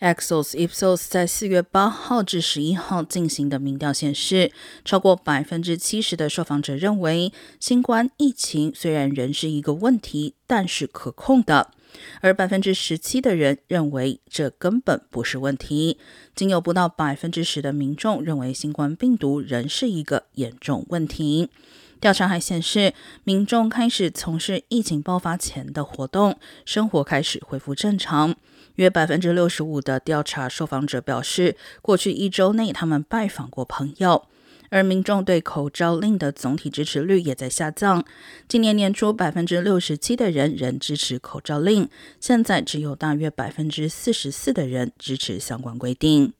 Exos Ipsos 在四月八号至十一号进行的民调显示，超过百分之七十的受访者认为，新冠疫情虽然仍是一个问题，但是可控的；而百分之十七的人认为这根本不是问题。仅有不到百分之十的民众认为新冠病毒仍是一个严重问题。调查还显示，民众开始从事疫情爆发前的活动，生活开始恢复正常。约百分之六十五的调查受访者表示，过去一周内他们拜访过朋友。而民众对口罩令的总体支持率也在下降。今年年初，百分之六十七的人仍支持口罩令，现在只有大约百分之四十四的人支持相关规定。